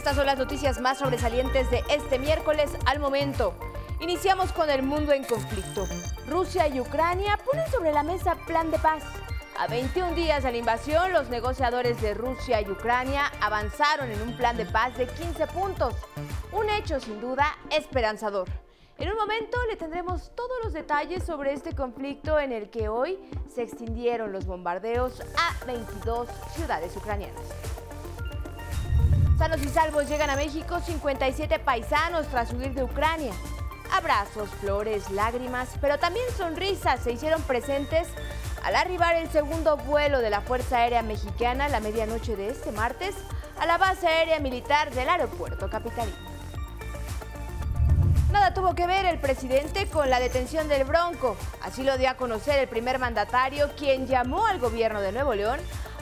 Estas son las noticias más sobresalientes de este miércoles al momento. Iniciamos con el mundo en conflicto. Rusia y Ucrania ponen sobre la mesa plan de paz. A 21 días de la invasión, los negociadores de Rusia y Ucrania avanzaron en un plan de paz de 15 puntos. Un hecho sin duda esperanzador. En un momento le tendremos todos los detalles sobre este conflicto en el que hoy se extendieron los bombardeos a 22 ciudades ucranianas. Sanos y salvos llegan a México 57 paisanos tras huir de Ucrania. Abrazos, flores, lágrimas, pero también sonrisas se hicieron presentes al arribar el segundo vuelo de la Fuerza Aérea Mexicana la medianoche de este martes a la base aérea militar del aeropuerto capitalino. Nada tuvo que ver el presidente con la detención del Bronco. Así lo dio a conocer el primer mandatario, quien llamó al gobierno de Nuevo León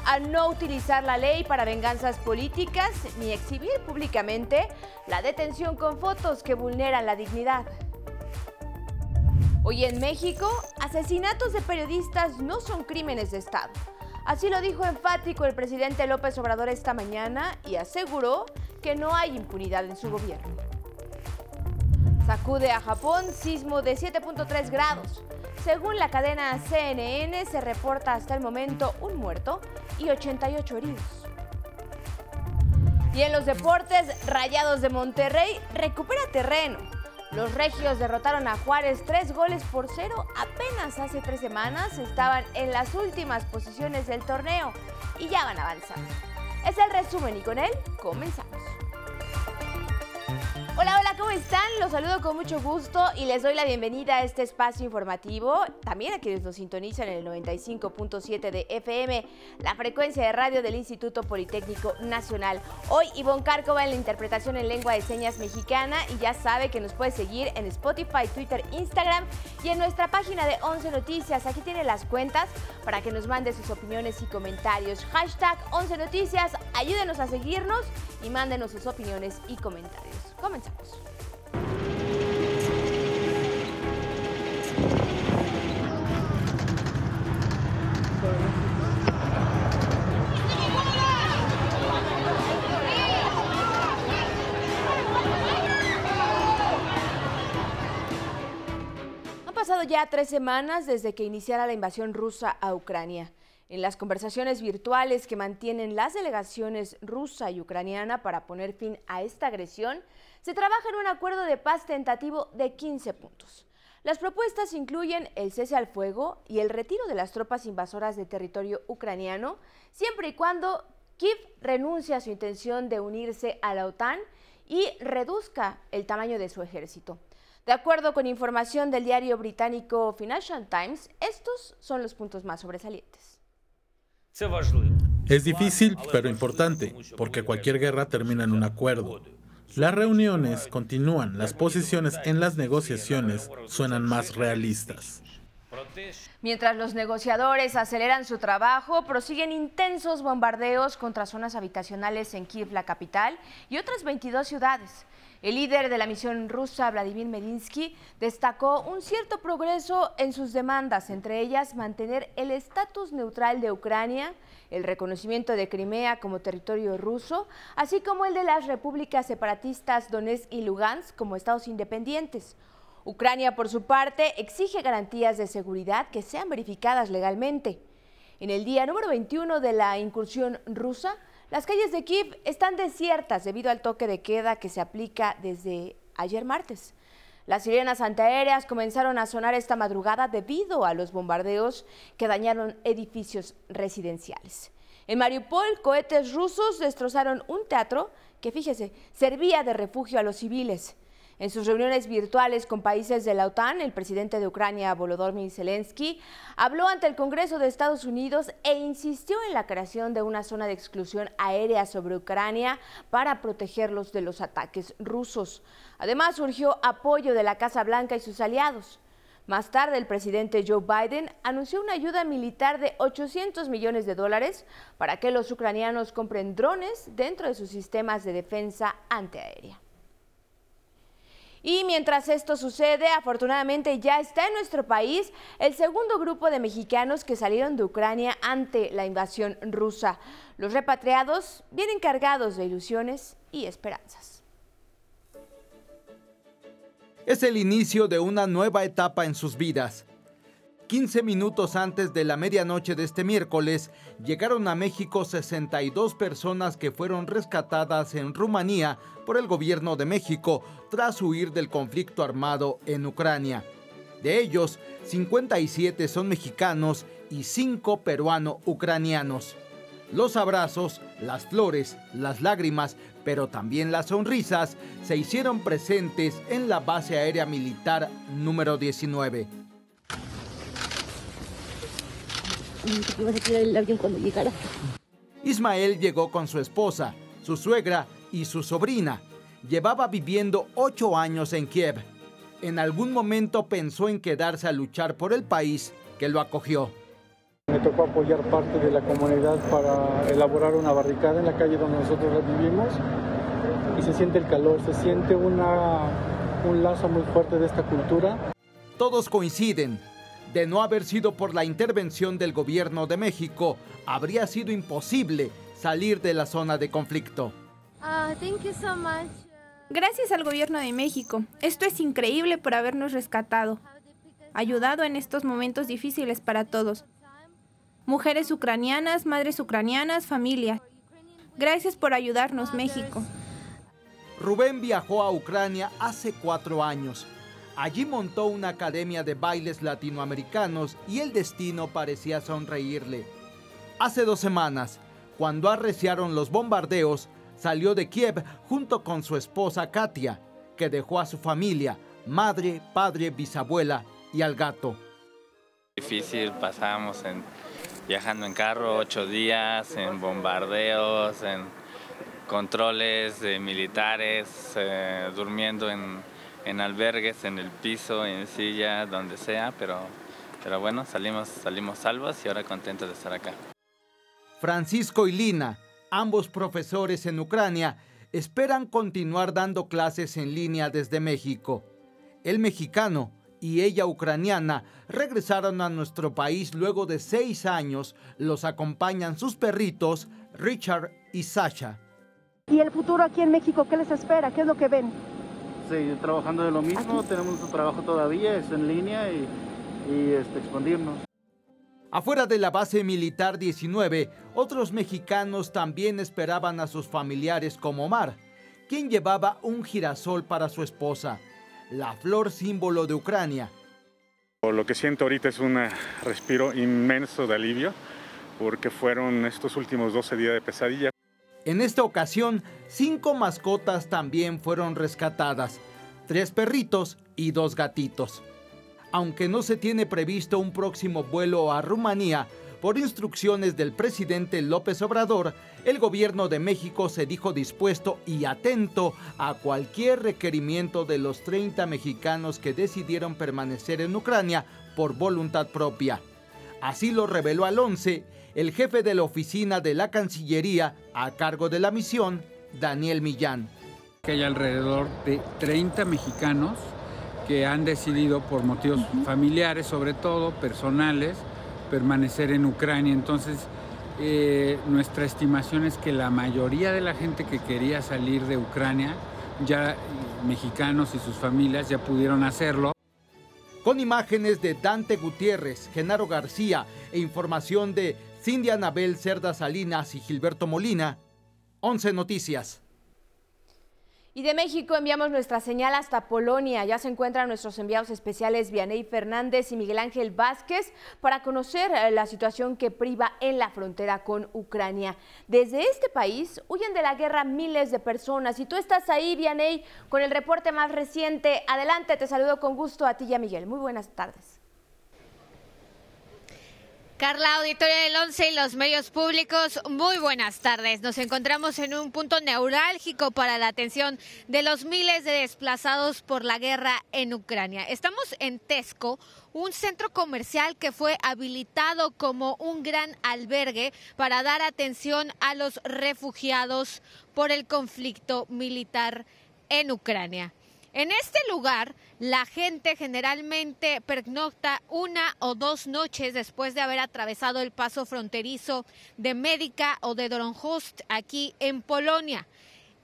a no utilizar la ley para venganzas políticas ni exhibir públicamente la detención con fotos que vulneran la dignidad. Hoy en México, asesinatos de periodistas no son crímenes de Estado. Así lo dijo enfático el presidente López Obrador esta mañana y aseguró que no hay impunidad en su gobierno. Sacude a Japón sismo de 7.3 grados. Según la cadena CNN, se reporta hasta el momento un muerto y 88 heridos. Y en los deportes, Rayados de Monterrey recupera terreno. Los regios derrotaron a Juárez tres goles por cero. Apenas hace tres semanas estaban en las últimas posiciones del torneo y ya van avanzando. Es el resumen y con él comenzamos. Hola, hola, ¿cómo están? Los saludo con mucho gusto y les doy la bienvenida a este espacio informativo. También a quienes nos sintonizan en el 95.7 de FM, la frecuencia de radio del Instituto Politécnico Nacional. Hoy Ivonne Cárcova en la interpretación en lengua de señas mexicana y ya sabe que nos puede seguir en Spotify, Twitter, Instagram y en nuestra página de 11 Noticias. Aquí tiene las cuentas para que nos mande sus opiniones y comentarios. Hashtag 11 Noticias, ayúdenos a seguirnos y mándenos sus opiniones y comentarios. Comenzamos. Ya tres semanas desde que iniciara la invasión rusa a Ucrania. En las conversaciones virtuales que mantienen las delegaciones rusa y ucraniana para poner fin a esta agresión, se trabaja en un acuerdo de paz tentativo de 15 puntos. Las propuestas incluyen el cese al fuego y el retiro de las tropas invasoras de territorio ucraniano, siempre y cuando Kiev renuncie a su intención de unirse a la OTAN y reduzca el tamaño de su ejército. De acuerdo con información del diario británico Financial Times, estos son los puntos más sobresalientes. Es difícil, pero importante, porque cualquier guerra termina en un acuerdo. Las reuniones continúan, las posiciones en las negociaciones suenan más realistas. Mientras los negociadores aceleran su trabajo, prosiguen intensos bombardeos contra zonas habitacionales en Kiev, la capital, y otras 22 ciudades. El líder de la misión rusa, Vladimir Medinsky, destacó un cierto progreso en sus demandas, entre ellas mantener el estatus neutral de Ucrania, el reconocimiento de Crimea como territorio ruso, así como el de las repúblicas separatistas Donetsk y Lugansk como estados independientes. Ucrania, por su parte, exige garantías de seguridad que sean verificadas legalmente. En el día número 21 de la incursión rusa, las calles de Kiev están desiertas debido al toque de queda que se aplica desde ayer martes. Las sirenas antiaéreas comenzaron a sonar esta madrugada debido a los bombardeos que dañaron edificios residenciales. En Mariupol, cohetes rusos destrozaron un teatro que, fíjese, servía de refugio a los civiles. En sus reuniones virtuales con países de la OTAN, el presidente de Ucrania, Volodymyr Zelensky, habló ante el Congreso de Estados Unidos e insistió en la creación de una zona de exclusión aérea sobre Ucrania para protegerlos de los ataques rusos. Además, surgió apoyo de la Casa Blanca y sus aliados. Más tarde, el presidente Joe Biden anunció una ayuda militar de 800 millones de dólares para que los ucranianos compren drones dentro de sus sistemas de defensa antiaérea. Y mientras esto sucede, afortunadamente ya está en nuestro país el segundo grupo de mexicanos que salieron de Ucrania ante la invasión rusa. Los repatriados vienen cargados de ilusiones y esperanzas. Es el inicio de una nueva etapa en sus vidas. 15 minutos antes de la medianoche de este miércoles, llegaron a México 62 personas que fueron rescatadas en Rumanía por el gobierno de México tras huir del conflicto armado en Ucrania. De ellos, 57 son mexicanos y 5 peruano-ucranianos. Los abrazos, las flores, las lágrimas, pero también las sonrisas se hicieron presentes en la base aérea militar número 19. Ismael llegó con su esposa, su suegra y su sobrina. Llevaba viviendo ocho años en Kiev. En algún momento pensó en quedarse a luchar por el país que lo acogió. Me tocó apoyar parte de la comunidad para elaborar una barricada en la calle donde nosotros vivimos y se siente el calor, se siente una, un lazo muy fuerte de esta cultura. Todos coinciden, de no haber sido por la intervención del gobierno de México, habría sido imposible salir de la zona de conflicto. Ah, Gracias al gobierno de México. Esto es increíble por habernos rescatado, ayudado en estos momentos difíciles para todos. Mujeres ucranianas, madres ucranianas, familia. Gracias por ayudarnos, México. Rubén viajó a Ucrania hace cuatro años Allí montó una academia de bailes latinoamericanos y el destino parecía sonreírle. Hace dos semanas, cuando arreciaron los bombardeos, salió de Kiev junto con su esposa Katia, que dejó a su familia, madre, padre, bisabuela y al gato. Difícil, pasamos en, viajando en carro ocho días, en bombardeos, en controles de militares, eh, durmiendo en en albergues, en el piso, en silla, donde sea, pero, pero bueno, salimos, salimos salvos y ahora contentos de estar acá. Francisco y Lina, ambos profesores en Ucrania, esperan continuar dando clases en línea desde México. El mexicano y ella ucraniana regresaron a nuestro país luego de seis años. Los acompañan sus perritos, Richard y Sasha. ¿Y el futuro aquí en México qué les espera? ¿Qué es lo que ven? Seguir trabajando de lo mismo, tenemos nuestro trabajo todavía, es en línea y, este, expandirnos. Afuera de la base militar 19, otros mexicanos también esperaban a sus familiares como Omar, quien llevaba un girasol para su esposa, la flor símbolo de Ucrania. Lo que siento ahorita es un respiro inmenso de alivio, porque fueron estos últimos 12 días de pesadilla. En esta ocasión, cinco mascotas también fueron rescatadas, tres perritos y dos gatitos. Aunque no se tiene previsto un próximo vuelo a Rumanía, por instrucciones del presidente López Obrador, el gobierno de México se dijo dispuesto y atento a cualquier requerimiento de los 30 mexicanos que decidieron permanecer en Ucrania por voluntad propia. Así lo reveló al 11 el jefe de la oficina de la Cancillería a cargo de la misión, Daniel Millán. Que hay alrededor de 30 mexicanos que han decidido por motivos familiares, sobre todo personales, permanecer en Ucrania. Entonces, eh, nuestra estimación es que la mayoría de la gente que quería salir de Ucrania, ya mexicanos y sus familias, ya pudieron hacerlo. Con imágenes de Dante Gutiérrez, Genaro García e información de Cindy Anabel Cerda Salinas y Gilberto Molina. 11 Noticias. Y de México enviamos nuestra señal hasta Polonia. Ya se encuentran nuestros enviados especiales Vianey Fernández y Miguel Ángel Vázquez para conocer eh, la situación que priva en la frontera con Ucrania. Desde este país huyen de la guerra miles de personas y tú estás ahí, Vianey, con el reporte más reciente. Adelante, te saludo con gusto a ti y a Miguel. Muy buenas tardes. Carla, auditoria del 11 y los medios públicos, muy buenas tardes. Nos encontramos en un punto neurálgico para la atención de los miles de desplazados por la guerra en Ucrania. Estamos en Tesco, un centro comercial que fue habilitado como un gran albergue para dar atención a los refugiados por el conflicto militar en Ucrania. En este lugar, la gente generalmente pernocta una o dos noches después de haber atravesado el paso fronterizo de Médica o de Doronhost aquí en Polonia.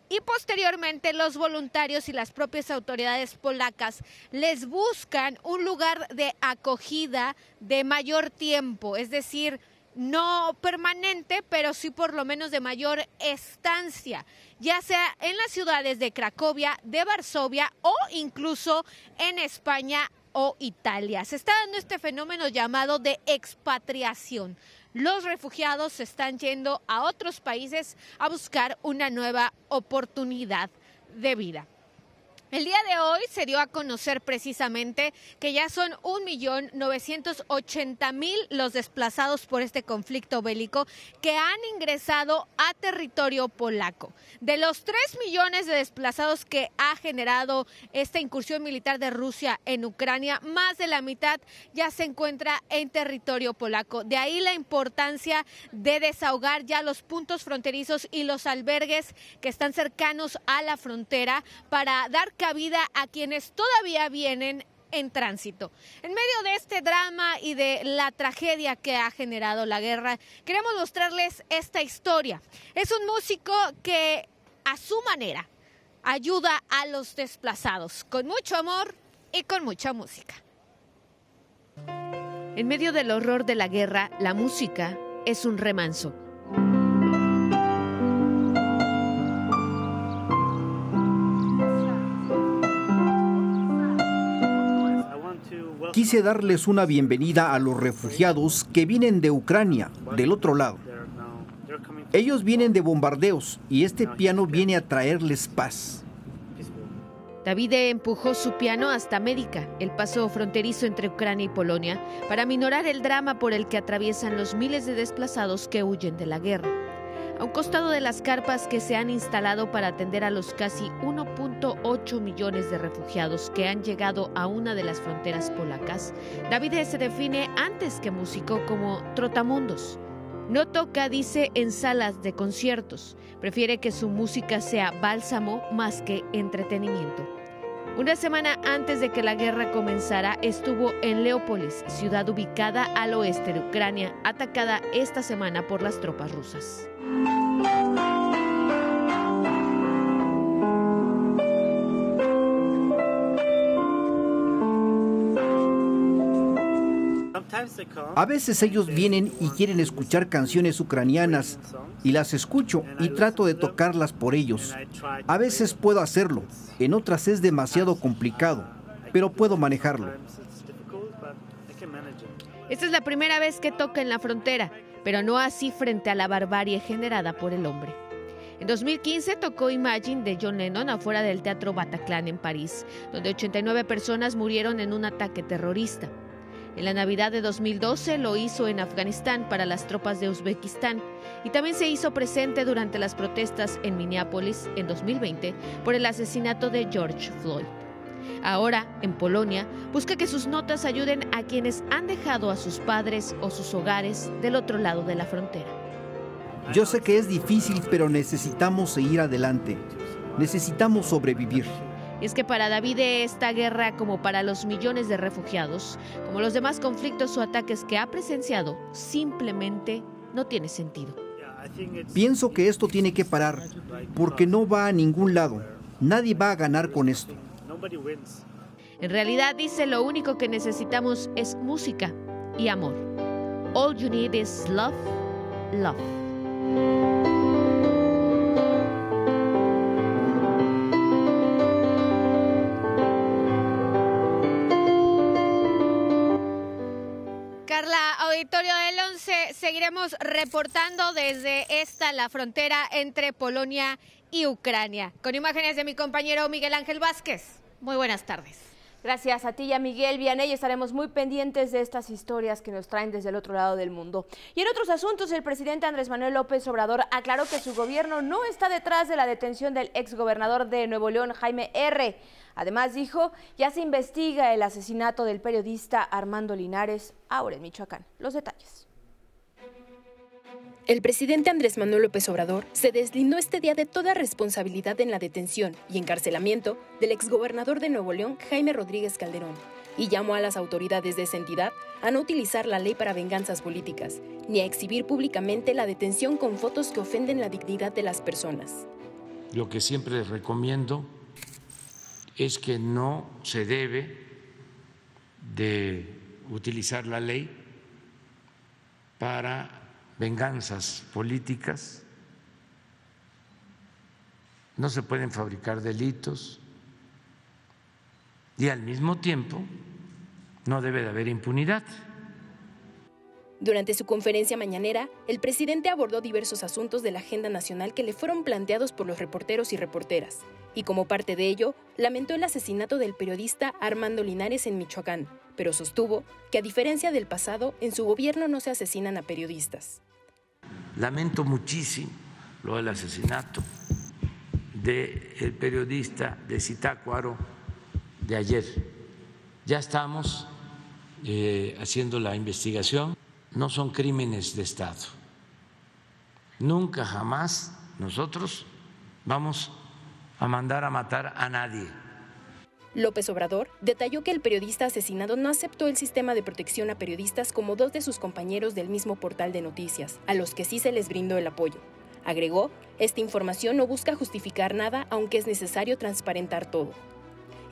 Y posteriormente los voluntarios y las propias autoridades polacas les buscan un lugar de acogida de mayor tiempo, es decir, no permanente, pero sí por lo menos de mayor estancia, ya sea en las ciudades de Cracovia, de Varsovia o incluso en España o Italia. Se está dando este fenómeno llamado de expatriación. Los refugiados se están yendo a otros países a buscar una nueva oportunidad de vida. El día de hoy se dio a conocer precisamente que ya son 1.980.000 los desplazados por este conflicto bélico que han ingresado a territorio polaco. De los 3 millones de desplazados que ha generado esta incursión militar de Rusia en Ucrania, más de la mitad ya se encuentra en territorio polaco. De ahí la importancia de desahogar ya los puntos fronterizos y los albergues que están cercanos a la frontera para dar vida a quienes todavía vienen en tránsito. En medio de este drama y de la tragedia que ha generado la guerra, queremos mostrarles esta historia. Es un músico que a su manera ayuda a los desplazados, con mucho amor y con mucha música. En medio del horror de la guerra, la música es un remanso quise darles una bienvenida a los refugiados que vienen de Ucrania, del otro lado. Ellos vienen de bombardeos y este piano viene a traerles paz. David empujó su piano hasta Médica, el paso fronterizo entre Ucrania y Polonia, para minorar el drama por el que atraviesan los miles de desplazados que huyen de la guerra a un costado de las carpas que se han instalado para atender a los casi 1.8 millones de refugiados que han llegado a una de las fronteras polacas, David se define antes que músico como trotamundos. No toca, dice, en salas de conciertos. Prefiere que su música sea bálsamo más que entretenimiento. Una semana antes de que la guerra comenzara, estuvo en Leópolis, ciudad ubicada al oeste de Ucrania, atacada esta semana por las tropas rusas. A veces ellos vienen y quieren escuchar canciones ucranianas y las escucho y trato de tocarlas por ellos. A veces puedo hacerlo, en otras es demasiado complicado, pero puedo manejarlo. Esta es la primera vez que toca en la frontera, pero no así frente a la barbarie generada por el hombre. En 2015 tocó Imagine de John Lennon afuera del Teatro Bataclan en París, donde 89 personas murieron en un ataque terrorista. En la Navidad de 2012 lo hizo en Afganistán para las tropas de Uzbekistán y también se hizo presente durante las protestas en Minneapolis en 2020 por el asesinato de George Floyd. Ahora, en Polonia, busca que sus notas ayuden a quienes han dejado a sus padres o sus hogares del otro lado de la frontera. Yo sé que es difícil, pero necesitamos seguir adelante. Necesitamos sobrevivir. Y es que para David esta guerra, como para los millones de refugiados, como los demás conflictos o ataques que ha presenciado, simplemente no tiene sentido. Pienso que esto tiene que parar, porque no va a ningún lado. Nadie va a ganar con esto. En realidad dice lo único que necesitamos es música y amor. All you need is love, love. Auditorio del 11, seguiremos reportando desde esta, la frontera entre Polonia y Ucrania. Con imágenes de mi compañero Miguel Ángel Vázquez. Muy buenas tardes. Gracias a ti y a Miguel Vianey. Estaremos muy pendientes de estas historias que nos traen desde el otro lado del mundo. Y en otros asuntos, el presidente Andrés Manuel López Obrador aclaró que su gobierno no está detrás de la detención del exgobernador de Nuevo León, Jaime R. Además dijo, ya se investiga el asesinato del periodista Armando Linares, ahora en Michoacán. Los detalles. El presidente Andrés Manuel López Obrador se deslindó este día de toda responsabilidad en la detención y encarcelamiento del exgobernador de Nuevo León, Jaime Rodríguez Calderón, y llamó a las autoridades de esa entidad a no utilizar la ley para venganzas políticas, ni a exhibir públicamente la detención con fotos que ofenden la dignidad de las personas. Lo que siempre recomiendo es que no se debe de utilizar la ley para venganzas políticas, no se pueden fabricar delitos y al mismo tiempo no debe de haber impunidad. Durante su conferencia mañanera, el presidente abordó diversos asuntos de la agenda nacional que le fueron planteados por los reporteros y reporteras, y como parte de ello, lamentó el asesinato del periodista Armando Linares en Michoacán, pero sostuvo que a diferencia del pasado, en su gobierno no se asesinan a periodistas. Lamento muchísimo lo del asesinato del periodista de Zitácuaro de ayer. Ya estamos eh, haciendo la investigación, no son crímenes de Estado. Nunca jamás nosotros vamos a mandar a matar a nadie. López Obrador detalló que el periodista asesinado no aceptó el sistema de protección a periodistas como dos de sus compañeros del mismo portal de noticias, a los que sí se les brindó el apoyo. Agregó, esta información no busca justificar nada, aunque es necesario transparentar todo.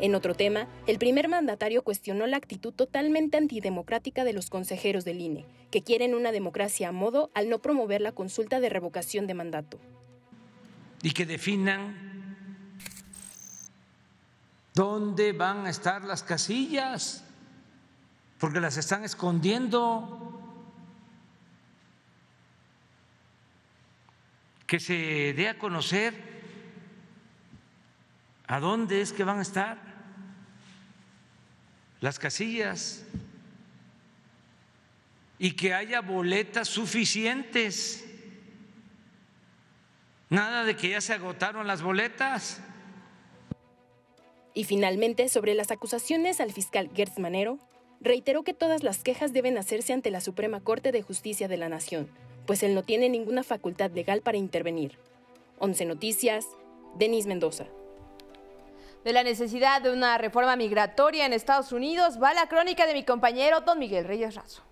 En otro tema, el primer mandatario cuestionó la actitud totalmente antidemocrática de los consejeros del INE, que quieren una democracia a modo al no promover la consulta de revocación de mandato. Y que definan ¿Dónde van a estar las casillas? Porque las están escondiendo. Que se dé a conocer a dónde es que van a estar las casillas y que haya boletas suficientes. Nada de que ya se agotaron las boletas. Y finalmente, sobre las acusaciones al fiscal Gertz Manero, reiteró que todas las quejas deben hacerse ante la Suprema Corte de Justicia de la Nación, pues él no tiene ninguna facultad legal para intervenir. 11 Noticias, Denis Mendoza. De la necesidad de una reforma migratoria en Estados Unidos va la crónica de mi compañero Don Miguel Reyes Razo.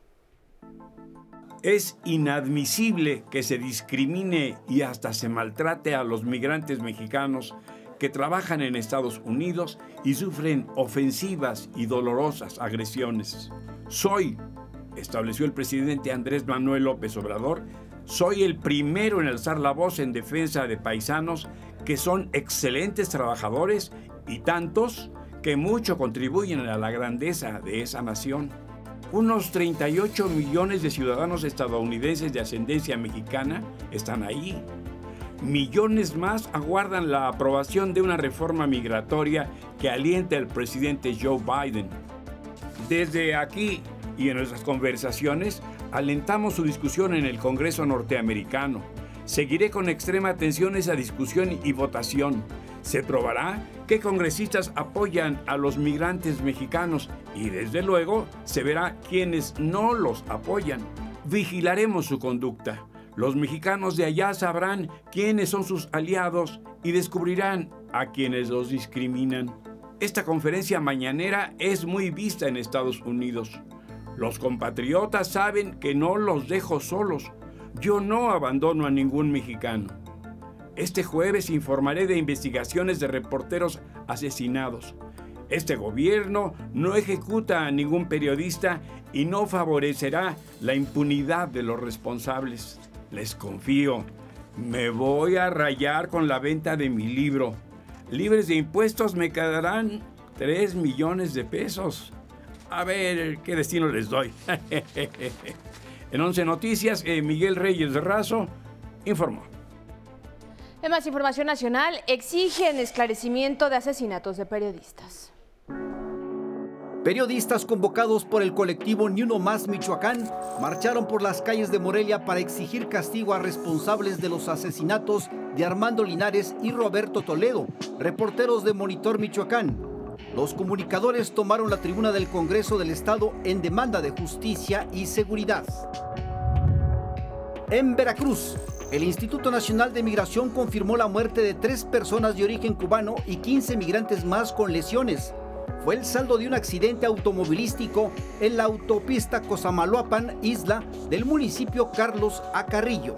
Es inadmisible que se discrimine y hasta se maltrate a los migrantes mexicanos que trabajan en Estados Unidos y sufren ofensivas y dolorosas agresiones. Soy, estableció el presidente Andrés Manuel López Obrador, soy el primero en alzar la voz en defensa de paisanos que son excelentes trabajadores y tantos que mucho contribuyen a la grandeza de esa nación. Unos 38 millones de ciudadanos estadounidenses de ascendencia mexicana están ahí millones más aguardan la aprobación de una reforma migratoria que aliente al presidente Joe Biden. Desde aquí y en nuestras conversaciones, alentamos su discusión en el Congreso norteamericano. Seguiré con extrema atención esa discusión y votación. Se probará qué congresistas apoyan a los migrantes mexicanos y desde luego se verá quienes no los apoyan. Vigilaremos su conducta. Los mexicanos de allá sabrán quiénes son sus aliados y descubrirán a quienes los discriminan. Esta conferencia mañanera es muy vista en Estados Unidos. Los compatriotas saben que no los dejo solos. Yo no abandono a ningún mexicano. Este jueves informaré de investigaciones de reporteros asesinados. Este gobierno no ejecuta a ningún periodista y no favorecerá la impunidad de los responsables. Les confío. Me voy a rayar con la venta de mi libro. Libres de impuestos me quedarán 3 millones de pesos. A ver qué destino les doy. en 11 Noticias, eh, Miguel Reyes Razo informó. En más información nacional, exigen esclarecimiento de asesinatos de periodistas. Periodistas convocados por el colectivo Ni Uno Más Michoacán marcharon por las calles de Morelia para exigir castigo a responsables de los asesinatos de Armando Linares y Roberto Toledo, reporteros de Monitor Michoacán. Los comunicadores tomaron la tribuna del Congreso del Estado en demanda de justicia y seguridad. En Veracruz, el Instituto Nacional de Migración confirmó la muerte de tres personas de origen cubano y 15 migrantes más con lesiones. Fue el saldo de un accidente automovilístico en la autopista Cosamaloapan, isla del municipio Carlos Acarrillo.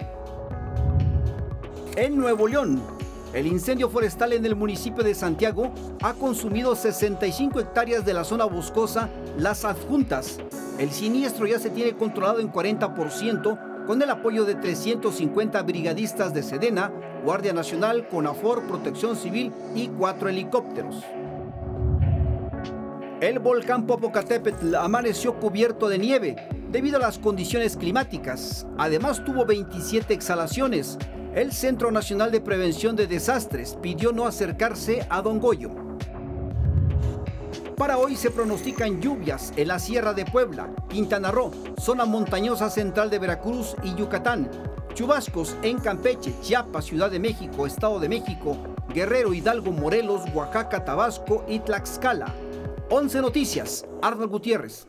En Nuevo León, el incendio forestal en el municipio de Santiago ha consumido 65 hectáreas de la zona boscosa Las Adjuntas. El siniestro ya se tiene controlado en 40% con el apoyo de 350 brigadistas de Sedena, Guardia Nacional, CONAFOR, Protección Civil y cuatro helicópteros. El volcán Popocatépetl amaneció cubierto de nieve debido a las condiciones climáticas. Además tuvo 27 exhalaciones, el Centro Nacional de Prevención de Desastres pidió no acercarse a Don Goyo. Para hoy se pronostican lluvias en la Sierra de Puebla, Quintana Roo, zona montañosa central de Veracruz y Yucatán. Chubascos en Campeche, Chiapas, Ciudad de México, Estado de México, Guerrero, Hidalgo, Morelos, Oaxaca, Tabasco y Tlaxcala. 11 Noticias, Arnold Gutiérrez.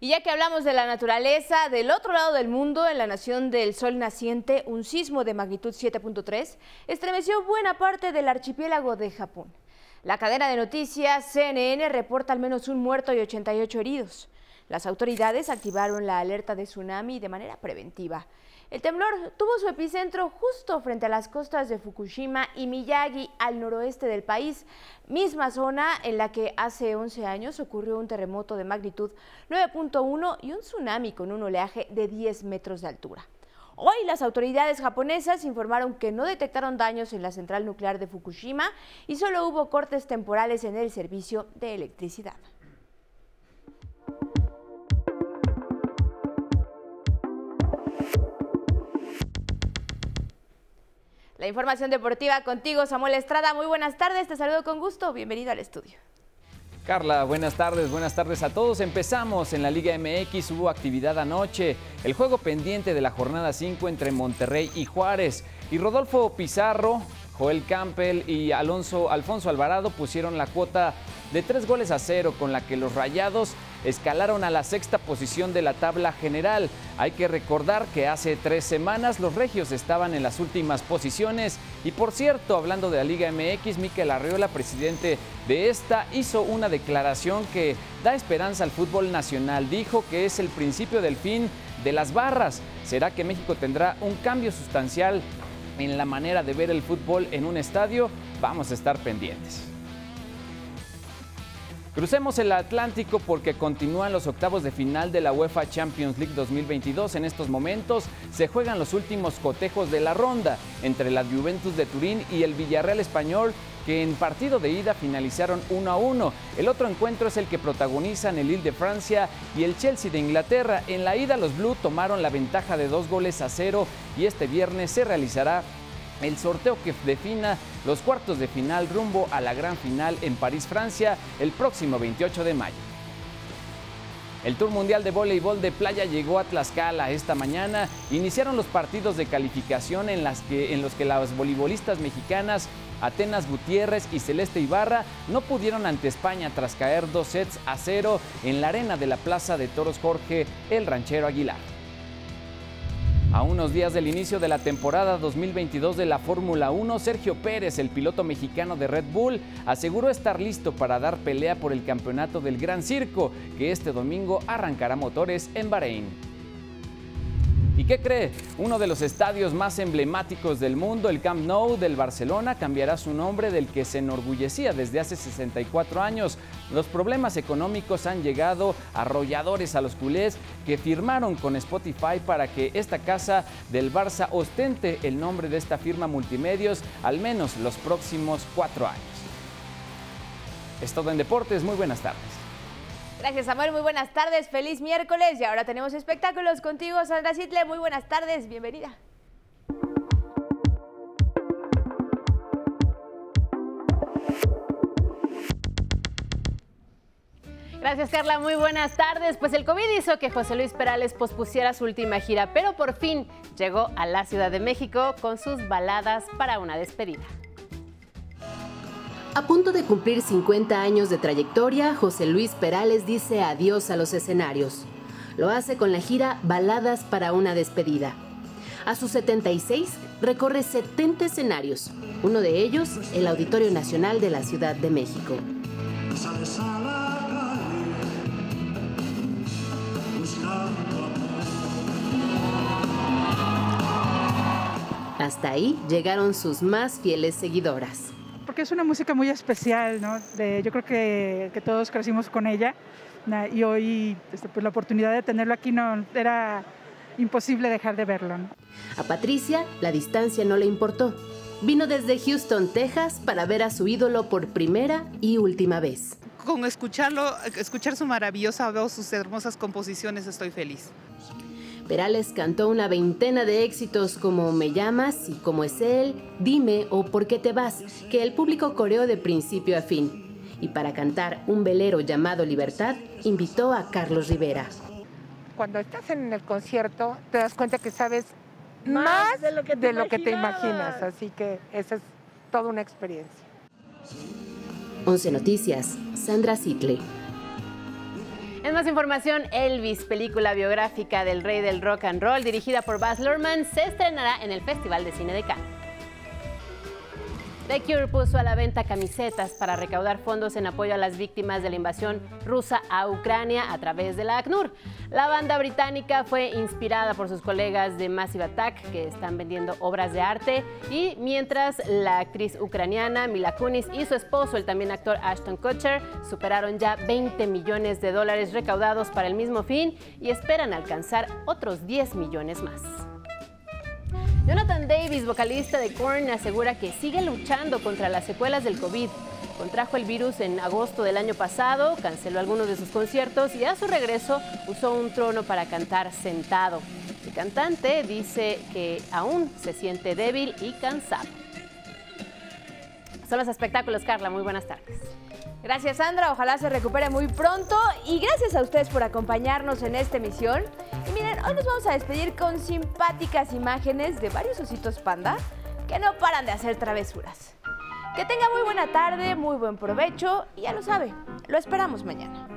Y ya que hablamos de la naturaleza, del otro lado del mundo, en la nación del sol naciente, un sismo de magnitud 7.3 estremeció buena parte del archipiélago de Japón. La cadena de noticias CNN reporta al menos un muerto y 88 heridos. Las autoridades activaron la alerta de tsunami de manera preventiva. El temblor tuvo su epicentro justo frente a las costas de Fukushima y Miyagi, al noroeste del país, misma zona en la que hace 11 años ocurrió un terremoto de magnitud 9.1 y un tsunami con un oleaje de 10 metros de altura. Hoy las autoridades japonesas informaron que no detectaron daños en la central nuclear de Fukushima y solo hubo cortes temporales en el servicio de electricidad. La información deportiva contigo, Samuel Estrada. Muy buenas tardes, te saludo con gusto. Bienvenido al estudio. Carla, buenas tardes, buenas tardes a todos. Empezamos en la Liga MX, hubo actividad anoche, el juego pendiente de la jornada 5 entre Monterrey y Juárez. Y Rodolfo Pizarro, Joel Campbell y Alonso, Alfonso Alvarado pusieron la cuota de tres goles a cero con la que los Rayados escalaron a la sexta posición de la tabla general. Hay que recordar que hace tres semanas los regios estaban en las últimas posiciones y por cierto, hablando de la Liga MX, Miquel Arriola, presidente de esta, hizo una declaración que da esperanza al fútbol nacional. Dijo que es el principio del fin de las barras. ¿Será que México tendrá un cambio sustancial en la manera de ver el fútbol en un estadio? Vamos a estar pendientes. Crucemos el Atlántico porque continúan los octavos de final de la UEFA Champions League 2022. En estos momentos se juegan los últimos cotejos de la ronda entre la Juventus de Turín y el Villarreal español que en partido de ida finalizaron 1 a 1. El otro encuentro es el que protagonizan el Lille de Francia y el Chelsea de Inglaterra. En la ida los Blue tomaron la ventaja de dos goles a cero y este viernes se realizará el sorteo que defina los cuartos de final rumbo a la gran final en París, Francia, el próximo 28 de mayo. El Tour Mundial de Voleibol de Playa llegó a Tlaxcala esta mañana. Iniciaron los partidos de calificación en, los que las voleibolistas mexicanas Atenas Gutiérrez y Celeste Ibarra no pudieron ante España tras caer dos sets a cero en la arena de la Plaza de Toros Jorge El Ranchero Aguilar. A unos días del inicio de la temporada 2022 de la Fórmula 1, Sergio Pérez, el piloto mexicano de Red Bull, aseguró estar listo para dar pelea por el campeonato del Gran Circo, que este domingo arrancará motores en Bahrein. ¿Y qué cree? Uno de los estadios más emblemáticos del mundo, el Camp Nou del Barcelona, cambiará su nombre del que se enorgullecía desde hace 64 años. Los problemas económicos han llegado arrolladores a los culés que firmaron con Spotify para que esta casa del Barça ostente el nombre de esta firma multimedios al menos los próximos cuatro años. Es todo en deportes, muy buenas tardes. Gracias, Samuel. Muy buenas tardes. Feliz miércoles. Y ahora tenemos espectáculos contigo, Sandra Sitle. Muy buenas tardes. Bienvenida. Gracias, Carla. Muy buenas tardes. Pues el COVID hizo que José Luis Perales pospusiera su última gira, pero por fin llegó a la Ciudad de México con sus baladas para una despedida. A punto de cumplir 50 años de trayectoria, José Luis Perales dice adiós a los escenarios. Lo hace con la gira Baladas para una despedida. A sus 76 recorre 70 escenarios, uno de ellos el Auditorio Nacional de la Ciudad de México. Hasta ahí llegaron sus más fieles seguidoras. Porque es una música muy especial, ¿no? yo creo que, todos crecimos con ella y hoy este, pues, la oportunidad de tenerlo aquí no era imposible dejar de verlo. A Patricia la distancia no le importó. Vino desde Houston, Texas, para ver a su ídolo por primera y última vez. Con escucharlo, escuchar su maravillosa voz, sus hermosas composiciones, estoy feliz. Perales cantó una veintena de éxitos como Me llamas y Cómo es él, Dime o Por qué te vas, que el público coreó de principio a fin. Y para cantar un velero llamado Libertad, invitó a Carlos Rivera. Cuando estás en el concierto, te das cuenta que sabes más, de lo que te, lo que te imaginas, así que esa es toda una experiencia. 11 Noticias, Sandra Sitley. En más información, Elvis, película biográfica del rey del rock and roll, dirigida por Baz Luhrmann, se estrenará en el Festival de Cine de Cannes. The Cure puso a la venta camisetas para recaudar fondos en apoyo a las víctimas de la invasión rusa a Ucrania a través de la ACNUR. La banda británica fue inspirada por sus colegas de Massive Attack, que están vendiendo obras de arte, y mientras la actriz ucraniana Mila Kunis y su esposo, el también actor Ashton Kutcher, superaron ya 20 millones de dólares recaudados para el mismo fin y esperan alcanzar otros 10 millones más. Jonathan Davis, vocalista de Korn, asegura que sigue luchando contra las secuelas del COVID. Contrajo el virus en agosto del año pasado, canceló algunos de sus conciertos y a su regreso usó un trono para cantar sentado. El cantante dice que aún se siente débil y cansado. Son los espectáculos, Carla. Muy buenas tardes. Gracias Sandra, ojalá se recupere muy pronto y gracias a ustedes por acompañarnos en esta emisión. Y miren, hoy nos vamos a despedir con simpáticas imágenes de varios ositos panda que no paran de hacer travesuras. Que tenga muy buena tarde, muy buen provecho y ya lo sabe, lo esperamos mañana.